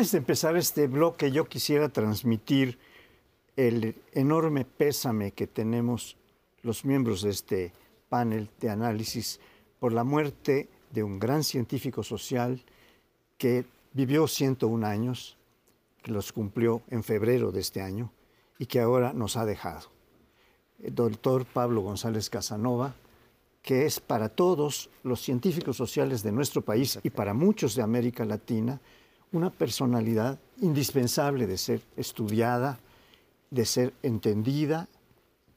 Antes de empezar este bloque, yo quisiera transmitir el enorme pésame que tenemos los miembros de este panel de análisis por la muerte de un gran científico social que vivió 101 años, que los cumplió en febrero de este año y que ahora nos ha dejado. El doctor Pablo González Casanova, que es para todos los científicos sociales de nuestro país y para muchos de América Latina una personalidad indispensable de ser estudiada, de ser entendida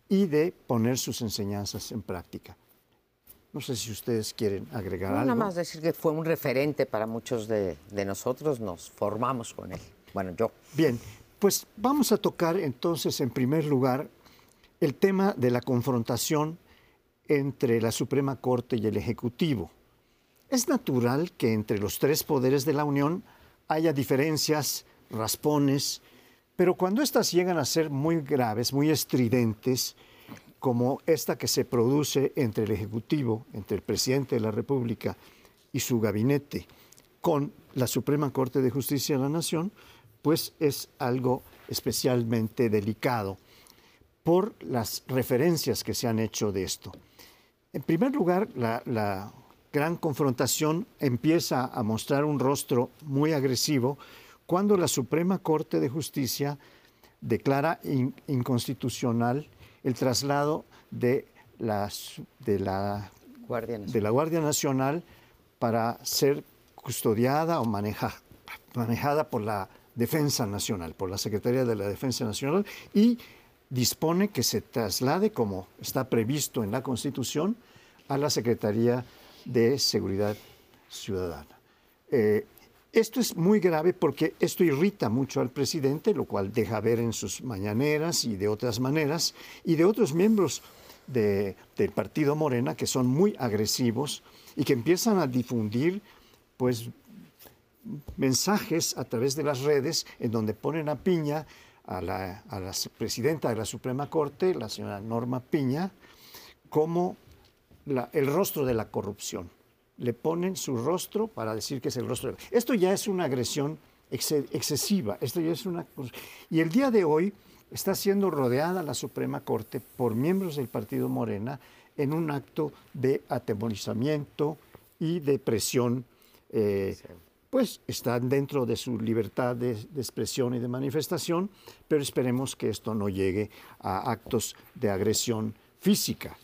y de poner sus enseñanzas en práctica. No sé si ustedes quieren agregar algo. Nada más decir que fue un referente para muchos de, de nosotros, nos formamos con él. Bueno, yo. Bien, pues vamos a tocar entonces en primer lugar el tema de la confrontación entre la Suprema Corte y el Ejecutivo. Es natural que entre los tres poderes de la Unión haya diferencias, raspones, pero cuando éstas llegan a ser muy graves, muy estridentes, como esta que se produce entre el Ejecutivo, entre el presidente de la República y su gabinete, con la Suprema Corte de Justicia de la Nación, pues es algo especialmente delicado por las referencias que se han hecho de esto. En primer lugar, la, la gran confrontación empieza a mostrar un rostro muy agresivo cuando la Suprema Corte de Justicia declara inconstitucional el traslado de la, de, la, Guardia de la Guardia Nacional para ser custodiada o maneja, manejada por la Defensa Nacional, por la Secretaría de la Defensa Nacional, y dispone que se traslade, como está previsto en la Constitución, a la Secretaría de Seguridad Ciudadana. Eh, esto es muy grave porque esto irrita mucho al presidente, lo cual deja ver en sus mañaneras y de otras maneras, y de otros miembros del partido Morena que son muy agresivos y que empiezan a difundir pues mensajes a través de las redes en donde ponen a Piña, a la, a la presidenta de la Suprema Corte, la señora Norma Piña, como la, el rostro de la corrupción. Le ponen su rostro para decir que es el rostro de... Esto ya es una agresión excesiva. Esto ya es una... Y el día de hoy está siendo rodeada la Suprema Corte por miembros del Partido Morena en un acto de atemorizamiento y de presión. Eh, pues están dentro de su libertad de, de, expresión y de manifestación, pero esperemos que esto no llegue a actos de agresión física.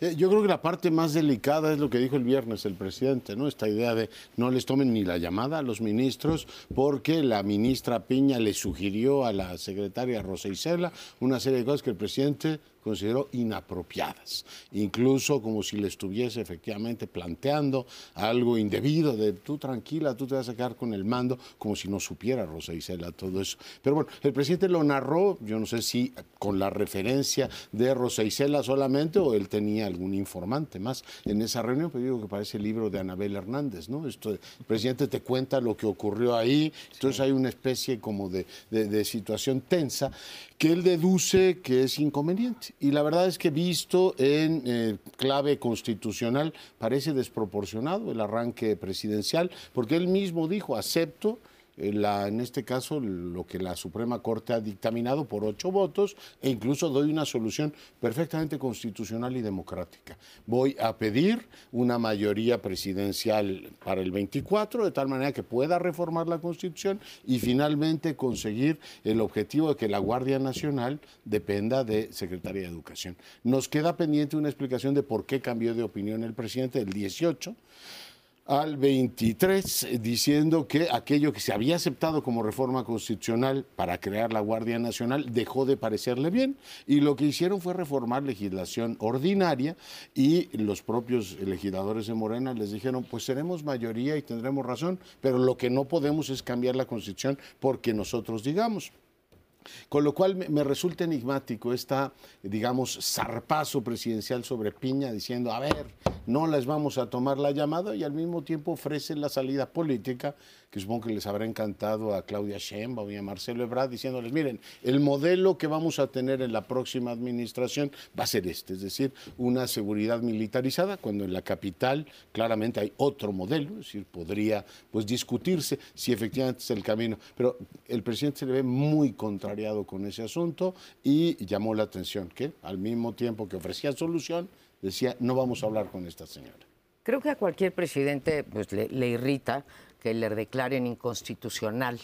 Eh, yo creo que la parte más delicada es lo que dijo el viernes el presidente, ¿no? Esta idea de no les tomen ni la llamada a los ministros porque la ministra Piña le sugirió a la secretaria Rosa Isela una serie de cosas que el presidente consideró inapropiadas, incluso como si le estuviese efectivamente planteando algo indebido de tú tranquila, tú te vas a quedar con el mando, como si no supiera Rosa Isela todo eso. Pero bueno, el presidente lo narró, yo no sé si con la referencia de Rosa Isela solamente o él tenía algún informante más en esa reunión, pero digo que parece el libro de Anabel Hernández, ¿no? Esto, el presidente te cuenta lo que ocurrió ahí, entonces sí. hay una especie como de, de, de situación tensa que él deduce que es inconveniente. Y la verdad es que visto en eh, clave constitucional parece desproporcionado el arranque presidencial, porque él mismo dijo, acepto la, en este caso lo que la Suprema Corte ha dictaminado por ocho votos e incluso doy una solución perfectamente constitucional y democrática. Voy a pedir una mayoría presidencial para el 24 de tal manera que pueda reformar la Constitución y finalmente conseguir el objetivo de que la Guardia Nacional dependa de Secretaría de Educación. Nos queda pendiente una explicación de por qué cambió de opinión el presidente del 18 al 23 diciendo que aquello que se había aceptado como reforma constitucional para crear la Guardia Nacional dejó de parecerle bien y lo que hicieron fue reformar legislación ordinaria y los propios legisladores de Morena les dijeron pues seremos mayoría y tendremos razón, pero lo que no podemos es cambiar la constitución porque nosotros digamos. Con lo cual me, resulta enigmático esta, digamos, zarpazo presidencial sobre Piña diciendo, a ver, no les vamos a tomar la llamada y al mismo tiempo ofrecen la salida política que supongo que les habrá encantado a Claudia Sheinbaum y a Marcelo Ebrard, diciéndoles, miren, el modelo que vamos a tener en la próxima administración va a ser este, es decir, una seguridad militarizada, cuando en la capital claramente hay otro modelo, es decir, podría pues discutirse si efectivamente es el camino, pero el presidente se le ve muy contrariado con ese asunto y llamó la atención que al mismo tiempo que ofrecía solución, decía, no vamos a hablar con esta señora. Creo que a cualquier presidente pues, le, irrita que le declaren inconstitucional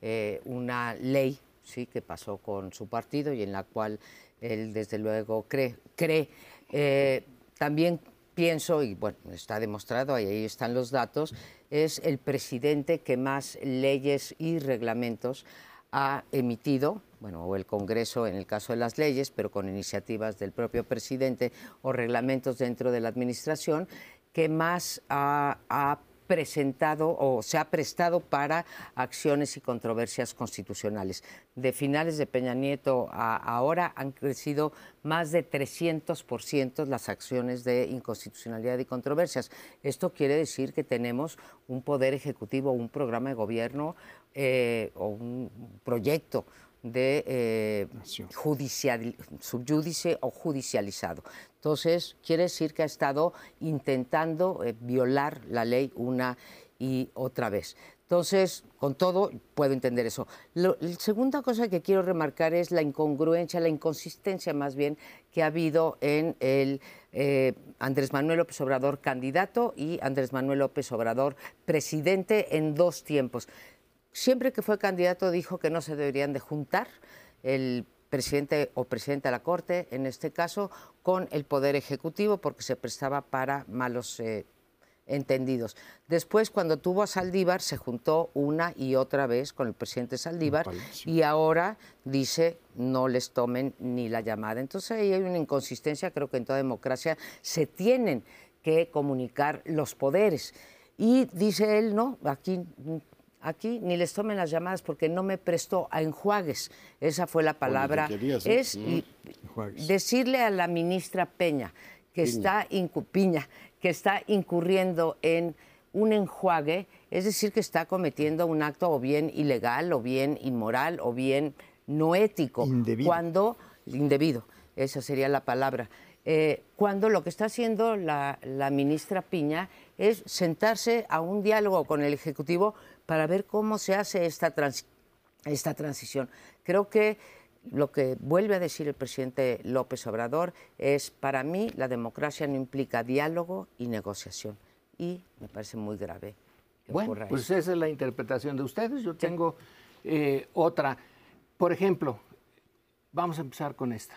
eh, una ley sí que pasó con su partido y en la cual él desde luego cree. cree. Eh, también pienso, y bueno, está demostrado, ahí están los datos, es el presidente que más leyes y reglamentos ha emitido, bueno, o el Congreso en el caso de las leyes, pero con iniciativas del propio presidente o reglamentos dentro de la Administración, que más ha, presentado o se ha prestado para acciones y controversias constitucionales. De finales de Peña Nieto a ahora han crecido más de 300% las acciones de inconstitucionalidad y controversias. Esto quiere decir que tenemos un poder ejecutivo, un programa de gobierno eh, o un proyecto de eh, judicial, subyúdice o judicializado. Entonces, quiere decir que ha estado intentando eh, violar la ley una y otra vez. Entonces, con todo, puedo entender eso. la segunda cosa que quiero remarcar es la incongruencia, la inconsistencia más bien que ha habido en el Andrés Manuel López Obrador candidato y Andrés Manuel López Obrador presidente en dos tiempos. Siempre que fue candidato dijo que no se deberían de juntar el presidente o presidente de la Corte, en este caso, con el Poder Ejecutivo, porque se prestaba para malos eh, entendidos. Después, cuando tuvo a Saldívar, se juntó una y otra vez con el presidente Saldívar y ahora dice no les tomen ni la llamada. Entonces ahí hay una inconsistencia, creo que en toda democracia se tienen que comunicar los poderes. Y dice él, no, aquí aquí ni les tomen las llamadas porque no me prestó a enjuagues. Esa fue la palabra. Es mm. decirle a la ministra Peña que está Piña, que está incurriendo en un enjuague, es decir, que está cometiendo un acto o bien ilegal, o bien inmoral, o bien no ético. Indebido. Cuando, indebido, esa sería la palabra. Eh, cuando lo que está haciendo la, la ministra Piña es sentarse a un diálogo con el Ejecutivo para ver cómo se hace esta, esta transición. Creo que lo que vuelve a decir el presidente López Obrador es, para mí, la democracia no implica diálogo y negociación. Y me parece muy grave. bueno, pues esa es la interpretación de ustedes. Yo tengo eh, otra. Por ejemplo, vamos a empezar con esta.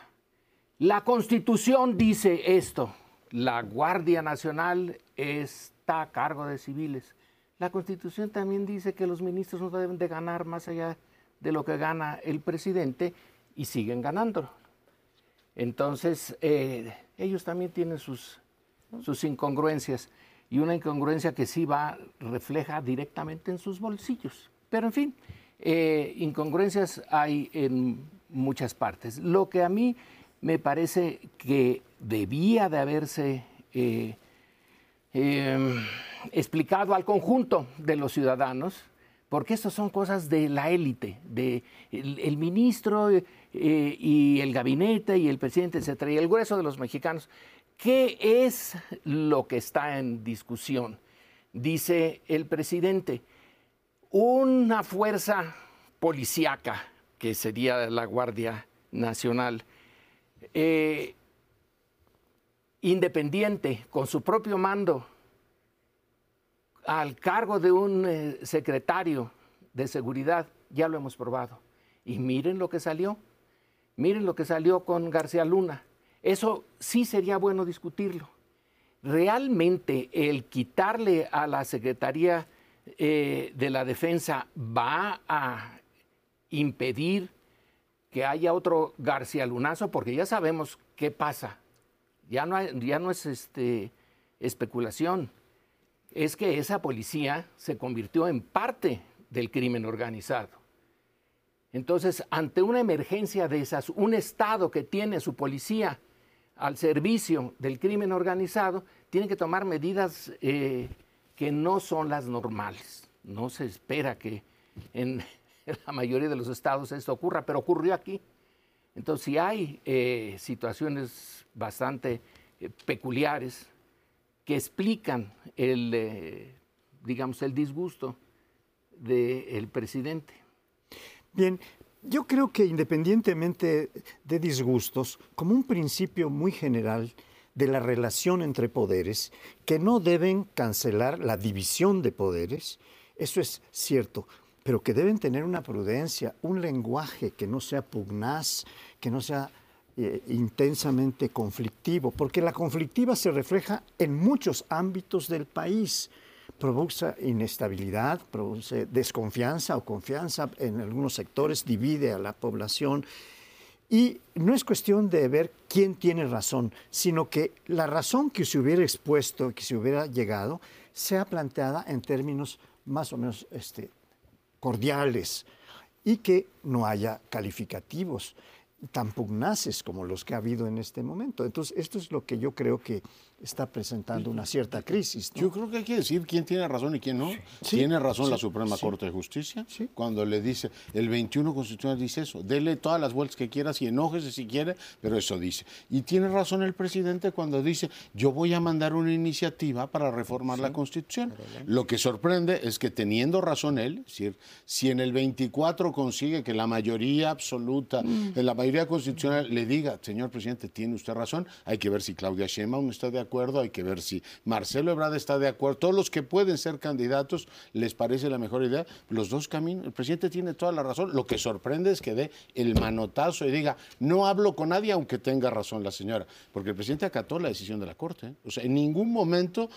La Constitución dice esto. La Guardia Nacional está a cargo de civiles. La Constitución también dice que los ministros no deben de ganar más allá de lo que gana el presidente y siguen ganando. Entonces, eh, ellos también tienen sus, sus incongruencias y una incongruencia que sí va, refleja directamente en sus bolsillos. Pero en fin, eh, incongruencias hay en muchas partes. Lo que a mí me parece que debía de haberse eh, Em, explicado al conjunto de los ciudadanos, porque estas son cosas de la élite, de el, ministro eh, y el gabinete y el presidente, etcétera, y el grueso de los mexicanos. ¿Qué es lo que está en discusión? Dice el presidente, una fuerza policíaca, que sería la Guardia Nacional, eh, independiente, con su propio mando, al cargo de un eh, secretario de seguridad, ya lo hemos probado. Y miren lo que salió, miren lo que salió con García Luna. Eso sí sería bueno discutirlo. Realmente el quitarle a la Secretaría eh, de la Defensa va a impedir que haya otro García Lunazo, porque ya sabemos qué pasa ya no, ya no es este, especulación, es que esa policía se convirtió en parte del crimen organizado. Entonces, ante una emergencia de esas, un Estado que tiene su policía al servicio del crimen organizado, tiene que tomar medidas eh, que no son las normales. No se espera que en la mayoría de los estados esto ocurra, pero ocurrió aquí. Entonces, si hay eh, situaciones bastante eh, peculiares que explican el, eh, digamos, el disgusto del presidente. Bien, yo creo que independientemente de disgustos, como un principio muy general de la relación entre poderes, que no deben cancelar la división de poderes, eso es cierto, pero que deben tener una prudencia, un lenguaje que no sea pugnaz, que no sea eh, intensamente conflictivo, porque la conflictiva se refleja en muchos ámbitos del país. Produce inestabilidad, produce desconfianza o confianza en algunos sectores, divide a la población. Y no es cuestión de ver quién tiene razón, sino que la razón que se hubiera expuesto, que se hubiera llegado, sea planteada en términos más o menos este, cordiales y que no haya calificativos tan pugnaces como los que ha habido en este momento. Entonces, esto es lo que yo creo que está presentando una cierta crisis. Yo creo que hay que decir quién tiene razón y quién no. tiene razón la Suprema Corte de Justicia cuando le dice, el 21 Constitucional dice eso, dele todas las vueltas que quieras y enójese si quiere, pero eso dice. Y tiene razón el presidente cuando dice, yo voy a mandar una iniciativa para reformar la Constitución. Lo que sorprende es que teniendo razón él, es decir, si en el 24 consigue que la mayoría absoluta, mm. en la mayoría constitucional le diga, señor presidente, tiene usted razón, hay que ver si Claudia Sheinbaum está de acuerdo hay que ver si Marcelo Ebrard está de acuerdo. Todos los que pueden ser candidatos, ¿les parece la mejor idea? Los dos caminos, el presidente tiene toda la razón. Lo que sorprende es que dé el manotazo y diga, no hablo con nadie aunque tenga razón la señora, porque el presidente acató la decisión de la Corte. ¿eh? O sea, en ningún momento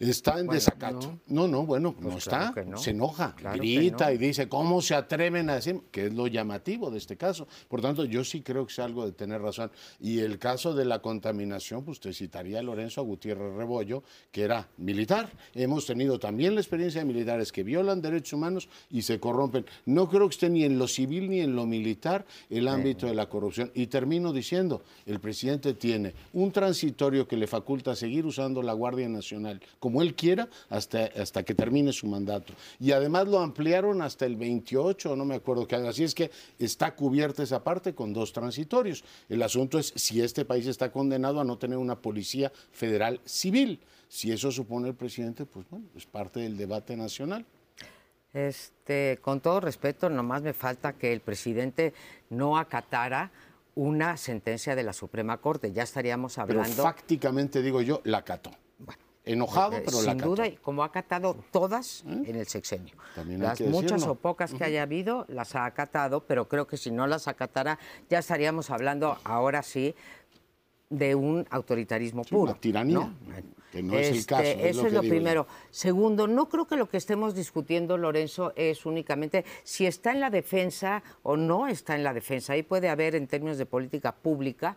está en desacato. No. no, bueno, pues no está, se enoja, grita y dice, ¿cómo se atreven a decir? Que es lo llamativo de este caso. Por tanto, yo sí creo que es algo de tener razón. Y el caso de la contaminación, pues usted citaría a Lorenzo Gutiérrez Rebollo, que era militar. Hemos tenido también la experiencia de militares que violan derechos humanos y se corrompen. No creo que esté ni en lo civil ni en lo militar el ámbito de la corrupción. Y termino diciendo, el presidente tiene un transitorio que le faculta seguir usando la Guardia Nacional como él quiera hasta, hasta que termine su mandato. Y además lo ampliaron hasta el 28, no me acuerdo qué Así es que está cubierta esa parte con dos transitorios. El asunto es si este país está condenado a no tener una policía federal civil. Si eso supone el presidente, pues bueno, es parte del debate nacional. Este, con todo respeto, nomás me falta que el presidente no acatara una sentencia de la Suprema Corte. Ya estaríamos hablando. Pero fácticamente digo yo, la acató. Enojado, pero Sin duda, como ha acatado todas ¿Eh? en el sexenio. las muchas o pocas que haya habido las ha acatado, pero creo que si no las acatara ya estaríamos hablando ahora sí de un autoritarismo puro. Una tiranía. Que no es el este, caso. eso es lo, primero. Segundo, no creo que lo que estemos discutiendo, Lorenzo, es únicamente si está en la defensa o no está en la defensa. Ahí puede haber, en términos de política pública,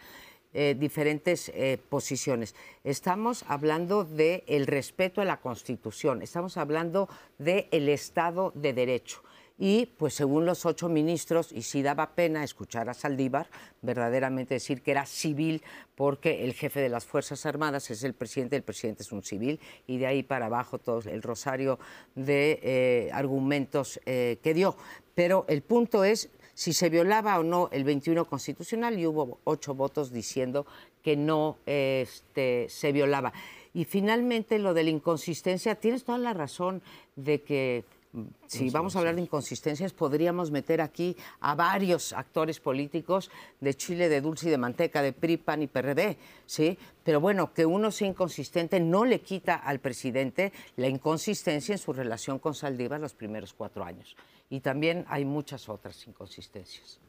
eh, diferentes eh, posiciones. Estamos hablando del el respeto a la Constitución, estamos hablando del el Estado de Derecho. Y pues según los ocho ministros, y sí daba pena escuchar a Saldívar verdaderamente decir que era civil, porque el jefe de las Fuerzas Armadas es el presidente, el presidente es un civil, y de ahí para abajo todo el rosario de eh, argumentos que dio. Pero el punto es si se violaba o no el 21 constitucional y hubo ocho votos diciendo que no este, se violaba. Y finalmente lo de la inconsistencia, tienes toda la razón de que mm, si vamos a hablar de inconsistencias, podríamos meter aquí a varios actores políticos de Chile, de Dulce y de Manteca, de PRI, PAN y PRD, ¿sí? Pero bueno, que uno sea inconsistente no le quita al presidente la inconsistencia en su relación con Saldívar los primeros cuatro años y también hay muchas otras inconsistencias.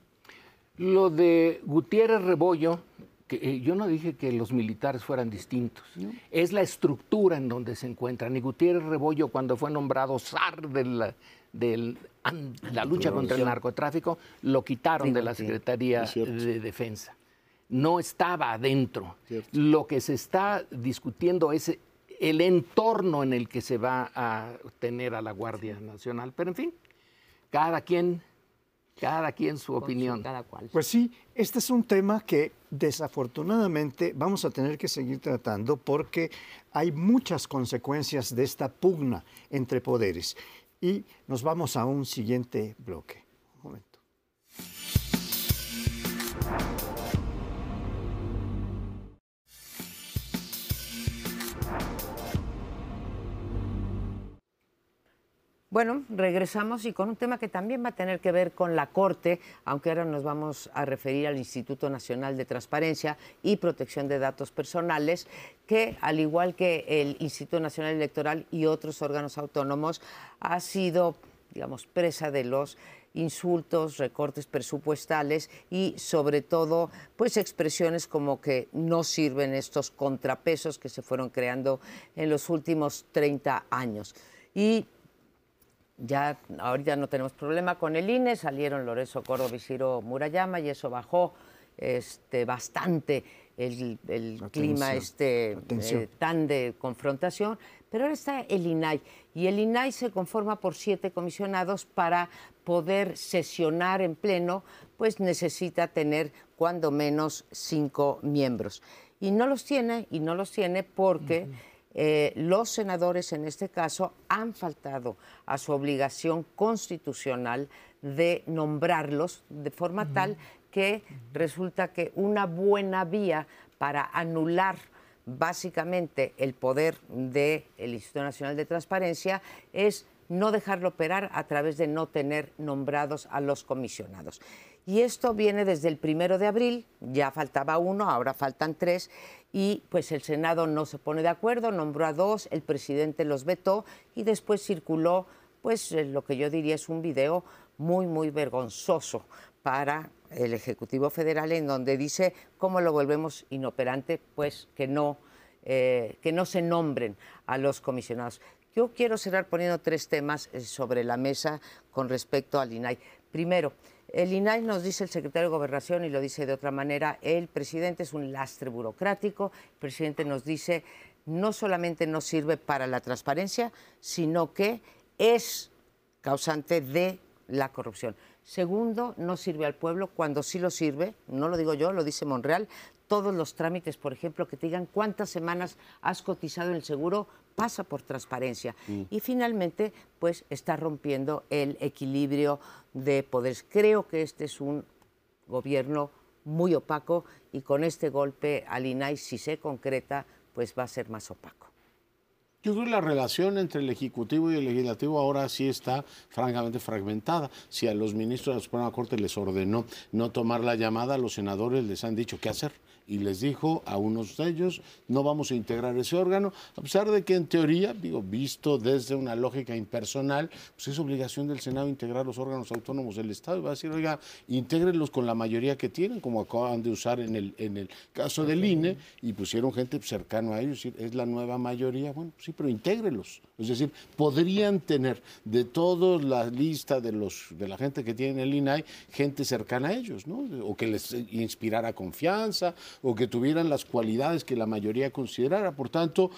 Lo de Gutiérrez Rebollo, que eh, yo no dije que los militares fueran distintos, es la estructura en donde se encuentran. Y Gutiérrez Rebollo, cuando fue nombrado zar de la, lucha contra el narcotráfico, lo quitaron de la Secretaría de Defensa. No estaba adentro. Lo que se está discutiendo es el entorno en el que se va a tener a la Guardia Nacional. Pero en fin, cada quien, cada quien su opinión. cada cual. Pues sí, este es un tema que desafortunadamente vamos a tener que seguir tratando porque hay muchas consecuencias de esta pugna entre poderes. y nos vamos a un siguiente bloque. Un momento. Bueno, regresamos y con un tema que también va a tener que ver con la Corte, aunque ahora nos vamos a referir al Instituto Nacional de Transparencia y Protección de Datos Personales, que al igual que el Instituto Nacional Electoral y otros órganos autónomos, ha sido, digamos, presa de los insultos, recortes presupuestales y sobre todo pues expresiones como que no sirven estos contrapesos que se fueron creando en los últimos 30 años. Y ya ahorita no tenemos problema con el INE, salieron Lorenzo Córdoba y Ciro Murayama y eso bajó este, bastante el, clima este, eh, tan de confrontación. Pero ahora está el INAI y el INAI se conforma por siete comisionados para poder sesionar en pleno, pues necesita tener cuando menos cinco miembros. Y no los tiene, y no los tiene porque... Eh, los senadores en este caso han faltado a su obligación constitucional de nombrarlos de forma tal que resulta que una buena vía para anular básicamente el poder del Instituto Nacional de Transparencia es no dejarlo operar a través de no tener nombrados a los comisionados. Y esto viene desde el primero de abril, ya faltaba uno, ahora faltan tres, y pues el Senado no se pone de acuerdo, nombró a dos, el presidente los vetó y después circuló pues eh, lo que yo diría es un video muy, muy vergonzoso para el Ejecutivo Federal en donde dice cómo lo volvemos inoperante, pues que no, eh, que no se nombren a los comisionados. Yo quiero cerrar poniendo tres temas eh, sobre la mesa con respecto al INAI. Primero, el INAI nos dice el secretario de Gobernación y lo dice de otra manera, el presidente es un lastre burocrático, el presidente nos dice no solamente no sirve para la transparencia, sino que es causante de la corrupción. Segundo, no sirve al pueblo cuando sí lo sirve, no lo digo yo, lo dice Monreal, todos los trámites, por ejemplo, que te digan cuántas semanas has cotizado en el seguro, pasa por transparencia. Mm. Y finalmente, pues está rompiendo el equilibrio de poderes. Creo que este es un gobierno muy opaco y con este golpe al INAI, si se concreta, pues va a ser más opaco. Yo creo que la relación entre el Ejecutivo y el Legislativo ahora sí está francamente fragmentada. Si a los ministros de la Suprema Corte les ordenó no tomar la llamada, los senadores les han dicho qué hacer y les dijo a unos de ellos, no vamos a integrar ese órgano, a pesar de que en teoría, digo, visto desde una lógica impersonal, pues es obligación del Senado integrar los órganos autónomos del Estado. Y va a decir, oiga, intégrenlos con la mayoría que tienen, como acaban de usar en el, en el caso del INE, y pusieron gente cercano a ellos, es la nueva mayoría, bueno, sí, pero intégrelos. Es decir, podrían tener de toda la lista de, los, de la gente que tiene el INAI, gente cercana a ellos, ¿no? O que les inspirara confianza, o que tuvieran las cualidades que la mayoría considerara. Por tanto,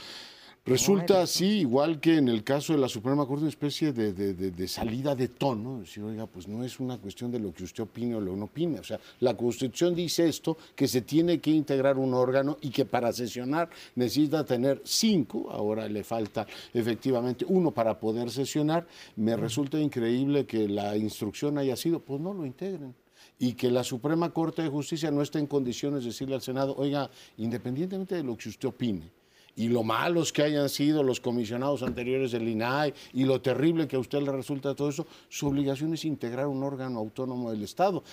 Resulta así, igual que en el caso de la Suprema Corte, una especie de, salida de tono. Decir, oiga, pues no es una cuestión de lo que usted opine o lo no opine. O sea, la Constitución dice esto, que se tiene que integrar un órgano y que para sesionar necesita tener cinco. Ahora le falta efectivamente uno para poder sesionar. Me resulta increíble que la instrucción haya sido, pues no lo integren y que la Suprema Corte de Justicia no esté en condiciones de decirle al Senado, oiga, independientemente de lo que usted opine, y lo malos que hayan sido los comisionados anteriores del INAI y lo terrible que a usted le resulta todo eso, su obligación es integrar un órgano autónomo del Estado.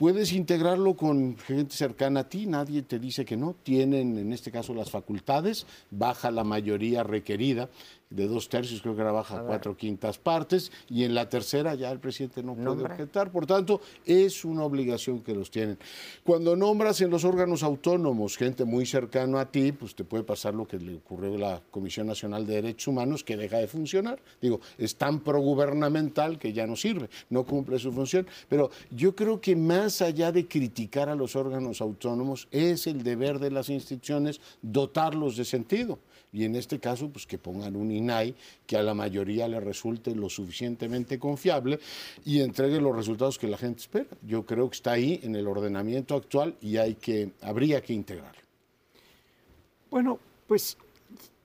Puedes integrarlo con gente cercana a ti, nadie te dice que no, tienen en este caso las facultades, baja la mayoría requerida de dos tercios, creo que era baja cuatro quintas partes, y en la tercera ya el presidente no puede objetar. Por tanto, es una obligación que los tienen. Cuando nombras en los órganos autónomos gente muy cercana a ti, pues te puede pasar lo que le ocurrió a la Comisión Nacional de Derechos Humanos, que deja de funcionar. Digo, es tan progubernamental que ya no sirve, no cumple su función. Pero yo creo que más allá de criticar a los órganos autónomos, es el deber de las instituciones dotarlos de sentido y en este caso pues que pongan un INAI que a la mayoría le resulte lo suficientemente confiable y entregue los resultados que la gente espera. Yo creo que está ahí en el ordenamiento actual y hay que habría que integrarlo. Bueno, pues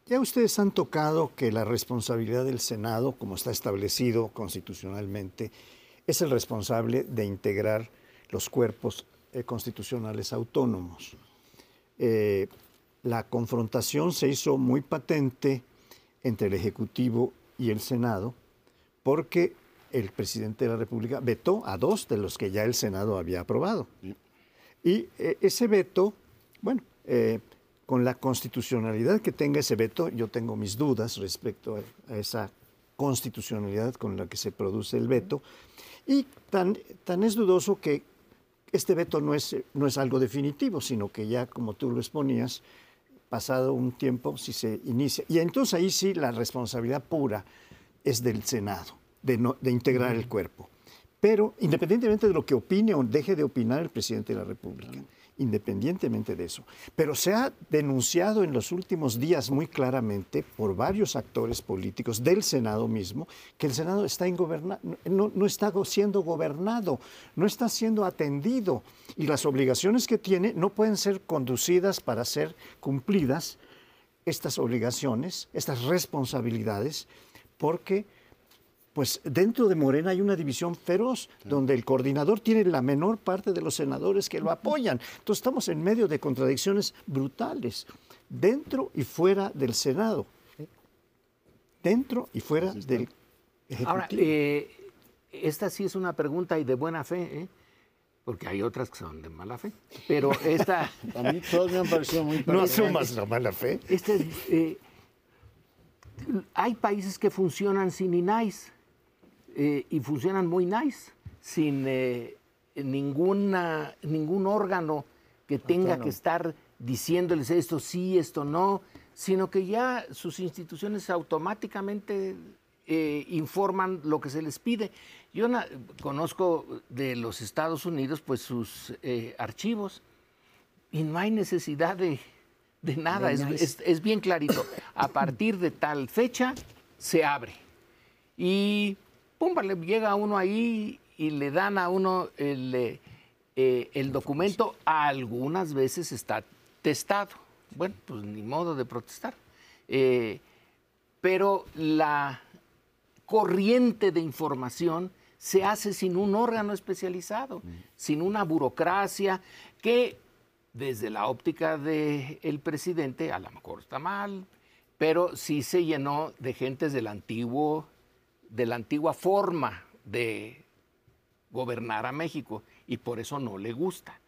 ya ustedes han tocado que la responsabilidad del Senado, como está establecido constitucionalmente, es el responsable de integrar los cuerpos eh, constitucionales autónomos. Eh, la confrontación se hizo muy patente entre el Ejecutivo y el Senado porque el presidente de la República vetó a dos de los que ya el Senado había aprobado. Y eh, ese veto, bueno, con la constitucionalidad que tenga ese veto, yo tengo mis dudas respecto a, esa constitucionalidad con la que se produce el veto. Y tan, tan es dudoso que este veto no es, no es algo definitivo, sino que ya, como tú lo exponías, pasado un tiempo, si se inicia. Y entonces ahí sí la responsabilidad pura es del Senado, de, de integrar el cuerpo. Pero independientemente de lo que opine o deje de opinar el presidente de la República, independientemente de eso. Pero se ha denunciado en los últimos días muy claramente por varios actores políticos del Senado mismo que el Senado está no, no está siendo gobernado, no está siendo atendido y las obligaciones que tiene no pueden ser conducidas para ser cumplidas estas obligaciones, estas responsabilidades, porque pues dentro de Morena hay una división feroz, donde el coordinador tiene la menor parte de los senadores que lo apoyan. Entonces estamos en medio de contradicciones brutales, dentro y fuera del Senado. Dentro y fuera del Ejecutivo. Ahora, eh, esta sí es una pregunta y de buena fe, ¿eh? porque hay otras que son de mala fe. Pero esta. A mí todos me han parecido muy No asumas la mala fe. Este, eh, hay países que funcionan sin INAIS eh, y funcionan muy nice, sin eh, ninguna, ningún órgano que tenga que estar diciéndoles esto sí, esto no, sino que ya sus instituciones automáticamente eh, informan lo que se les pide. Yo conozco de los Estados Unidos pues sus archivos y no hay necesidad de, nada, es, bien clarito. A partir de tal fecha se abre. Y pum, le llega uno ahí y le dan a uno el, eh, eh, el documento. Algunas veces está testado. Bueno, pues ni modo de protestar. Eh, pero la corriente de información se hace sin un órgano especializado, mm. sin una burocracia que desde la óptica del presidente a lo mejor está mal, pero sí se llenó de gentes del antiguo de la antigua forma de gobernar a México y por eso no le gusta.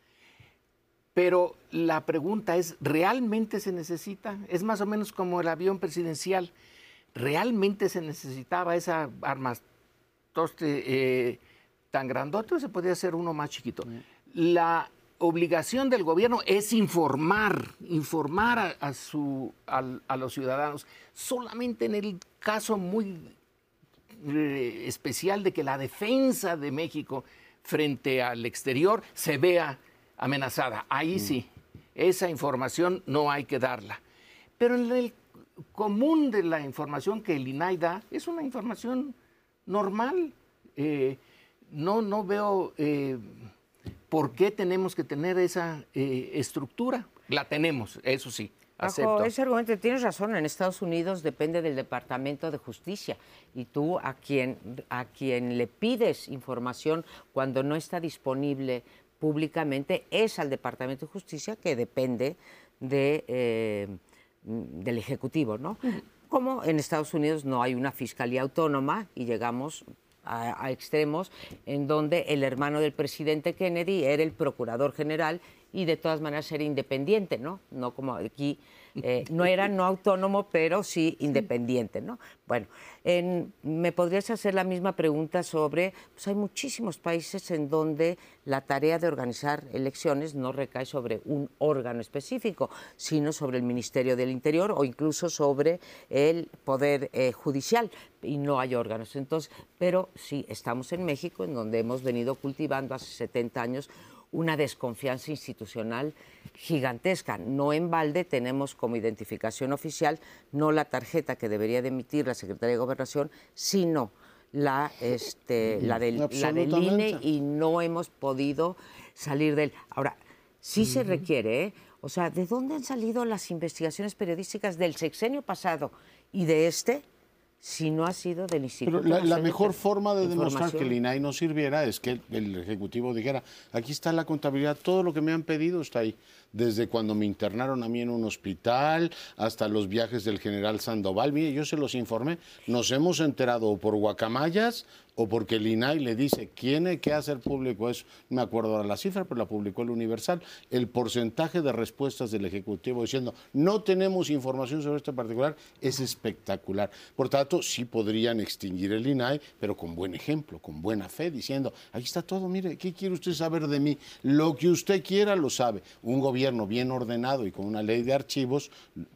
Pero la pregunta es, ¿realmente se necesita? Es más o menos como el avión presidencial. ¿Realmente se necesitaba esa armas eh, tan grandote o se podía hacer uno más chiquito? La obligación del gobierno es informar, informar a, su, a los ciudadanos. Solamente en el caso muy especial de que la defensa de México frente al exterior se vea amenazada. Ahí mm. sí, esa información no hay que darla. Pero en el común de la información que el INAI da es una información normal. Eh, no, no veo eh, por qué tenemos que tener esa estructura. La tenemos, eso sí. Bajo ese argumento tienes razón, en Estados Unidos depende del Departamento de Justicia y tú a quien, a quien le pides información cuando no está disponible públicamente es al Departamento de Justicia que depende de, eh, del Ejecutivo, ¿no? Como en Estados Unidos no hay una fiscalía autónoma y llegamos a, a, extremos en donde el hermano del presidente Kennedy era el procurador general y de todas maneras era independiente, ¿no? No como aquí, eh, no era no autónomo, pero sí independiente, ¿no? Bueno, me podrías hacer la misma pregunta sobre, pues hay muchísimos países en donde la tarea de organizar elecciones no recae sobre un órgano específico, sino sobre el Ministerio del Interior o incluso sobre el Poder eh, Judicial, y no hay órganos. Entonces, pero sí, estamos en México, en donde hemos venido cultivando hace 70 años una desconfianza institucional gigantesca. No en balde tenemos como identificación oficial no la tarjeta que debería de emitir la Secretaría de Gobernación, sino la, este, la, del, la del INE y no hemos podido salir de él. Ahora, sí se requiere ¿eh? O sea, ¿de dónde han salido las investigaciones periodísticas del sexenio pasado y de este? Si no ha sido del Instituto. Pero la, mejor forma de demostrar que el INAI no sirviera es que el, Ejecutivo dijera, aquí está la contabilidad, todo lo que me han pedido está ahí desde cuando me internaron a mí en un hospital hasta los viajes del general Sandoval. Mire, yo se los informé. Nos hemos enterado por guacamayas o porque el INAI le dice, tiene que hacer público eso, no me acuerdo ahora la cifra, pero la publicó el Universal, el porcentaje de respuestas del Ejecutivo diciendo, no tenemos información sobre este particular, es espectacular. Por tanto, sí podrían extinguir el INAI, pero con buen ejemplo, con buena fe, diciendo, aquí está todo, mire, ¿qué quiere usted saber de mí? Lo que usted quiera lo sabe. Un gobierno bien ordenado y con una ley de archivos,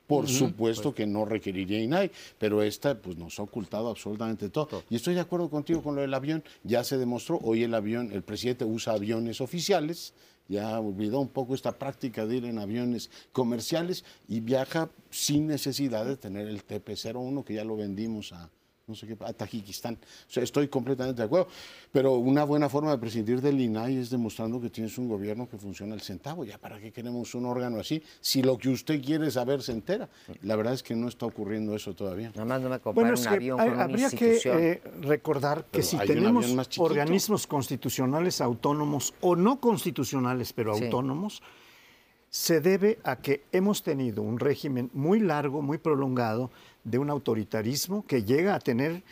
por supuesto pues. que no requeriría INAI, pero esta pues nos ha ocultado absolutamente todo. Y estoy de acuerdo contigo lo del avión, ya se demostró, hoy el avión, el presidente usa aviones oficiales, ya olvidó un poco esta práctica de ir en aviones comerciales y viaja sin necesidad de tener el TP-01 que ya lo vendimos a, no sé qué, a Tajikistán. O sea, estoy completamente de acuerdo. Pero una buena forma de prescindir del INAI es demostrando que tienes un gobierno que funciona al centavo. ¿Ya para qué queremos un órgano así? Si lo que usted quiere saber se entera. La verdad es que no está ocurriendo eso todavía. Nada más no me bueno, un avión con habría que eh, recordar que si tenemos organismos constitucionales autónomos o no constitucionales, pero autónomos, se debe a que hemos tenido un régimen muy largo, muy prolongado, de un autoritarismo que llega a tener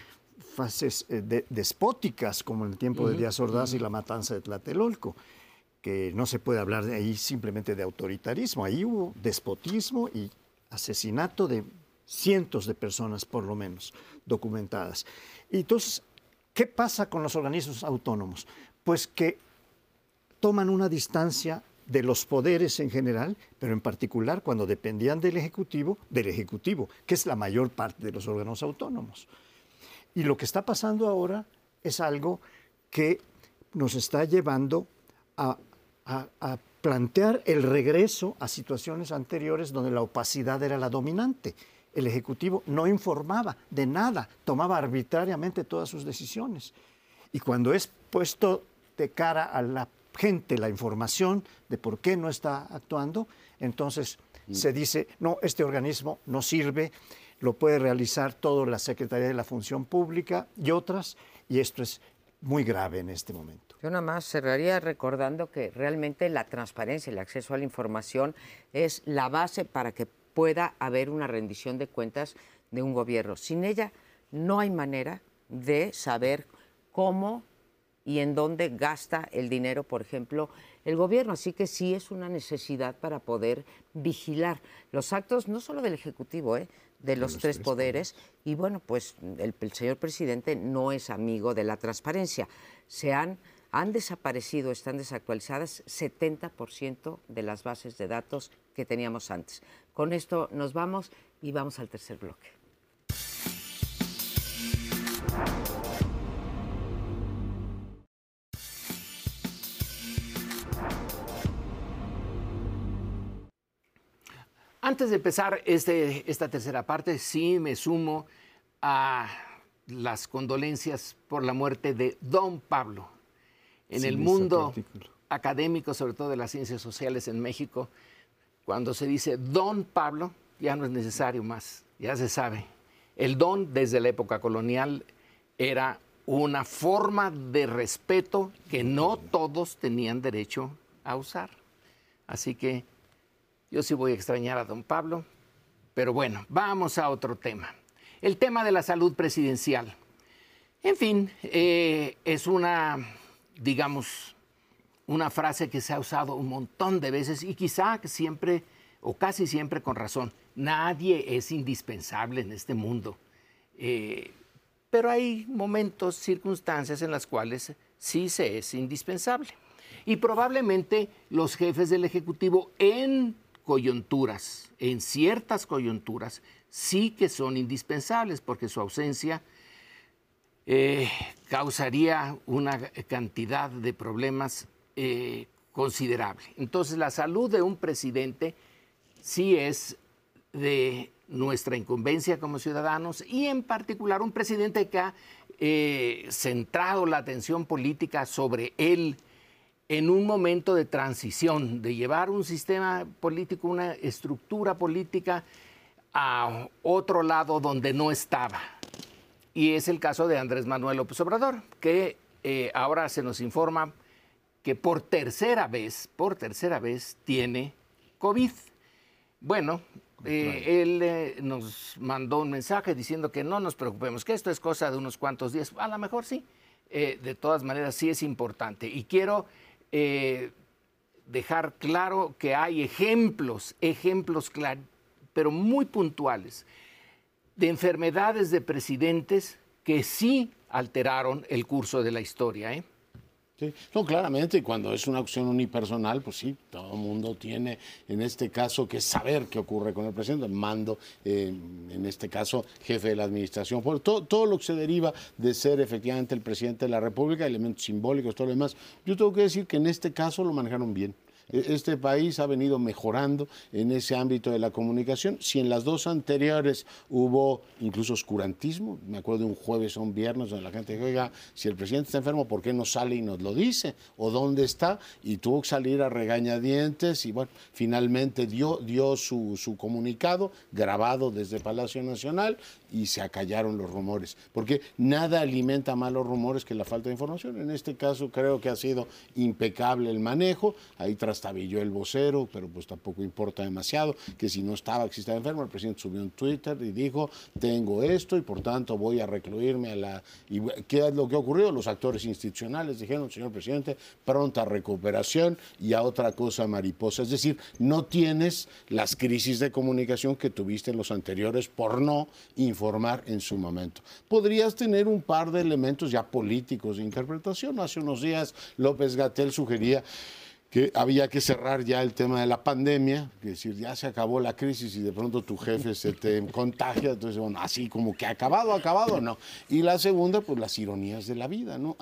fases eh, despóticas, como en el tiempo de Díaz Ordaz y la matanza de Tlatelolco, que no se puede hablar de ahí simplemente de autoritarismo, ahí hubo despotismo y asesinato de cientos de personas, por lo menos, documentadas. Y entonces, ¿qué pasa con los organismos autónomos? Pues que toman una distancia de los poderes en general, pero en particular cuando dependían del Ejecutivo, del Ejecutivo, que es la mayor parte de los órganos autónomos. Y lo que está pasando ahora es algo que nos está llevando a, plantear el regreso a situaciones anteriores donde la opacidad era la dominante. El Ejecutivo no informaba de nada, tomaba arbitrariamente todas sus decisiones. Y cuando es puesto de cara a la gente la información de por qué no está actuando, entonces mm. se dice, no, este organismo no sirve, lo puede realizar todo la Secretaría de la Función Pública y otras, y esto es muy grave en este momento. Yo nada más cerraría recordando que realmente la transparencia, el acceso a la información es la base para que pueda haber una rendición de cuentas de un gobierno. Sin ella no hay manera de saber cómo y en dónde gasta el dinero, por ejemplo, el gobierno. Así que sí es una necesidad para poder vigilar los actos, no solo del Ejecutivo, ¿eh? de los, tres, poderes. Y bueno, pues el, señor presidente no es amigo de la transparencia. Se han, han desaparecido, están desactualizadas 70% de las bases de datos que teníamos antes. Con esto nos vamos y vamos al tercer bloque. Antes de empezar este, esta tercera parte, sí me sumo a las condolencias por la muerte de Don Pablo. En el mundo académico, sobre todo de las ciencias sociales en México, cuando se dice Don Pablo, ya no es necesario más, ya se sabe. El don desde la época colonial era una forma de respeto que no todos tenían derecho a usar. Así que yo sí voy a extrañar a don Pablo, pero bueno, vamos a otro tema. El tema de la salud presidencial. En fin, eh, es una, digamos, una frase que se ha usado un montón de veces y quizá siempre o casi siempre con razón. Nadie es indispensable en este mundo. Eh, pero hay momentos, circunstancias en las cuales sí se es indispensable. Y probablemente los jefes del Ejecutivo en coyunturas, en ciertas coyunturas, sí que son indispensables porque su ausencia eh, causaría una cantidad de problemas eh, considerable. Entonces la salud de un presidente sí es de nuestra incumbencia como ciudadanos y en particular un presidente que ha eh, centrado la atención política sobre él en un momento de transición, de llevar un sistema político, una estructura política a otro lado donde no estaba. Y es el caso de Andrés Manuel López Obrador, que eh, ahora se nos informa que por tercera vez, por tercera vez tiene COVID. Bueno, eh, él eh, nos mandó un mensaje diciendo que no nos preocupemos, que esto es cosa de unos cuantos días. A lo mejor sí. de todas maneras, sí es importante. Y quiero dejar claro que hay ejemplos, ejemplos claros, pero muy puntuales, de enfermedades de presidentes que sí alteraron el curso de la historia. ¿eh? Sí. No, claramente, cuando es una opción unipersonal, pues sí, todo el mundo tiene en este caso que saber qué ocurre con el presidente, mando, eh, en este caso, jefe de la administración, por todo, todo lo que se deriva de ser efectivamente el presidente de la República, elementos simbólicos, todo lo demás. Yo tengo que decir que en este caso lo manejaron bien. E-, este país ha venido mejorando en ese ámbito de la comunicación. Si en las dos anteriores hubo incluso oscurantismo, me acuerdo de un jueves o un viernes donde la gente dijo, oiga, si el presidente está enfermo, ¿por qué no sale y nos lo dice? ¿O dónde está? Y tuvo que salir a regañadientes y bueno, finalmente dio, dio su, su comunicado grabado desde Palacio Nacional y se acallaron los rumores, porque nada alimenta más los rumores que la falta de información. En este caso creo que ha sido impecable el manejo, ahí trastabilló el vocero, pero pues tampoco importa demasiado, que si no estaba, que si estaba enfermo, el presidente subió un Twitter y dijo, tengo esto y por tanto voy a recluirme a la... ¿Y qué es lo que ocurrió? Los actores institucionales dijeron, señor presidente, pronta recuperación y a otra cosa mariposa. Es decir, no tienes las crisis de comunicación que tuviste en los anteriores por no informar formar en su momento. Podrías tener un par de elementos ya políticos de interpretación. Hace unos días López Gatel sugería que había que cerrar ya el tema de la pandemia, es decir, ya se acabó la crisis y de pronto tu jefe se te contagia, entonces, bueno, así como que acabado, acabado, no. Y la segunda, pues las ironías de la vida, ¿no?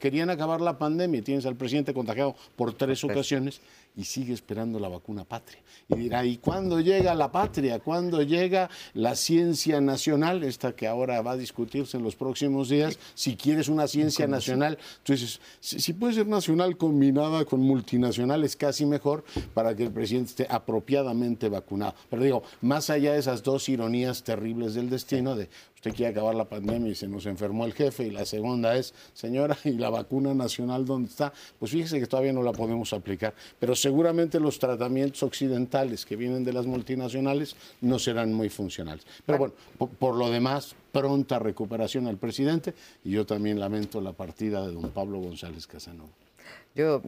querían acabar la pandemia y tienes al presidente contagiado por tres ocasiones y sigue esperando la vacuna patria. Y dirá, ¿y cuándo llega la patria? ¿Cuándo llega la ciencia nacional? Esta que ahora va a discutirse en los próximos días. Si quieres una ciencia nacional, entonces, si, puede ser nacional combinada con multinacional, es casi mejor para que el presidente esté apropiadamente vacunado. Pero digo, más allá de esas dos ironías terribles del destino, de usted quiere acabar la pandemia y se nos enfermó el jefe, y la segunda es, señora, ¿y la vacuna nacional dónde está? Pues fíjese que todavía no la podemos aplicar, pero seguramente los tratamientos occidentales que vienen de las multinacionales no serán muy funcionales. Pero bueno, por, lo demás, pronta recuperación al presidente y yo también lamento la partida de don Pablo González Casanova. Yo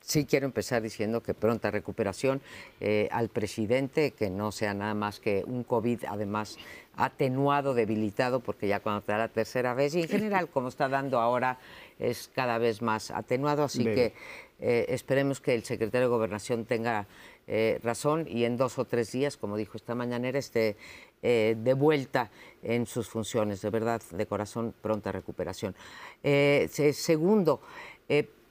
sí quiero empezar diciendo que pronta recuperación eh, al presidente, que no sea nada más que un COVID, además atenuado, debilitado, porque ya cuando te da la tercera vez, y en general como está dando ahora, es cada vez más atenuado, así que eh, esperemos que el secretario de Gobernación tenga eh, razón y en dos o tres días, como dijo esta mañanera, esté de vuelta en sus funciones, de verdad, de corazón, pronta recuperación. segundo,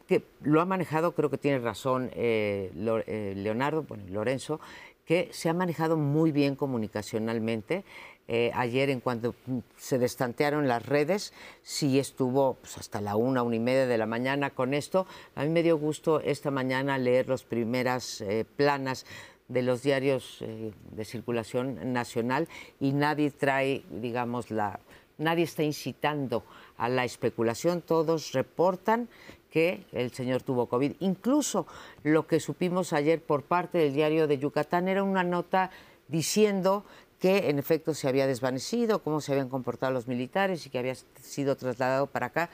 que lo ha manejado, creo que tiene razón eh, eh, Leonardo, bueno, Lorenzo, que se ha manejado muy bien comunicacionalmente. Eh, ayer, en cuanto se destantearon las redes, sí estuvo pues, hasta la una, una y media de la mañana con esto. A mí me dio gusto esta mañana leer las primeras planas de los diarios de circulación nacional y nadie trae, digamos, la, nadie está incitando a la especulación, todos reportan que el señor tuvo COVID. Incluso lo que supimos ayer por parte del diario de Yucatán era una nota diciendo que en efecto se había desvanecido, cómo se habían comportado los militares y que había sido trasladado para acá,